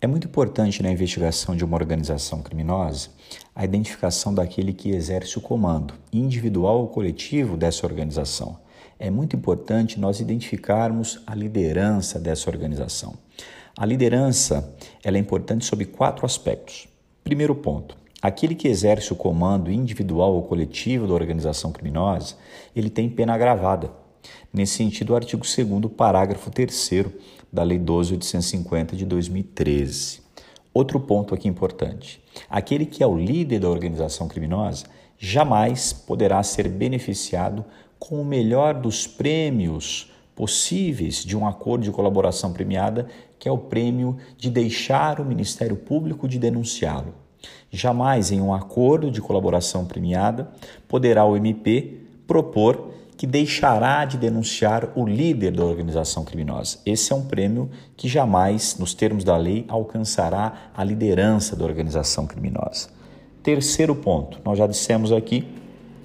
É muito importante na investigação de uma organização criminosa a identificação daquele que exerce o comando, individual ou coletivo dessa organização. É muito importante nós identificarmos a liderança dessa organização. A liderança ela é importante sob quatro aspectos. Primeiro ponto, aquele que exerce o comando individual ou coletivo da organização criminosa, ele tem pena agravada. Nesse sentido, o artigo 2 parágrafo 3 da Lei 12.850 de 2013. Outro ponto aqui importante: aquele que é o líder da organização criminosa jamais poderá ser beneficiado com o melhor dos prêmios possíveis de um acordo de colaboração premiada, que é o prêmio de deixar o Ministério Público de denunciá-lo. Jamais em um acordo de colaboração premiada poderá o MP propor que deixará de denunciar o líder da organização criminosa. Esse é um prêmio que jamais, nos termos da lei, alcançará a liderança da organização criminosa. Terceiro ponto, nós já dissemos aqui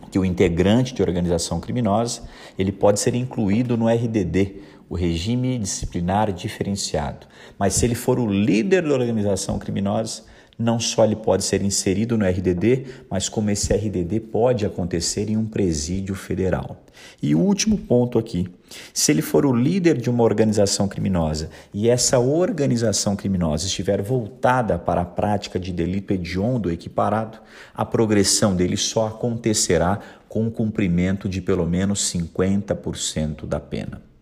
que o integrante de organização criminosa ele pode ser incluído no RDD, o regime disciplinar diferenciado. Mas se ele for o líder da organização criminosa, não só ele pode ser inserido no RDD, mas como esse RDD pode acontecer em um presídio federal. E o último ponto aqui: se ele for o líder de uma organização criminosa e essa organização criminosa estiver voltada para a prática de delito hediondo equiparado, a progressão dele só acontecerá com o cumprimento de pelo menos 50% da pena.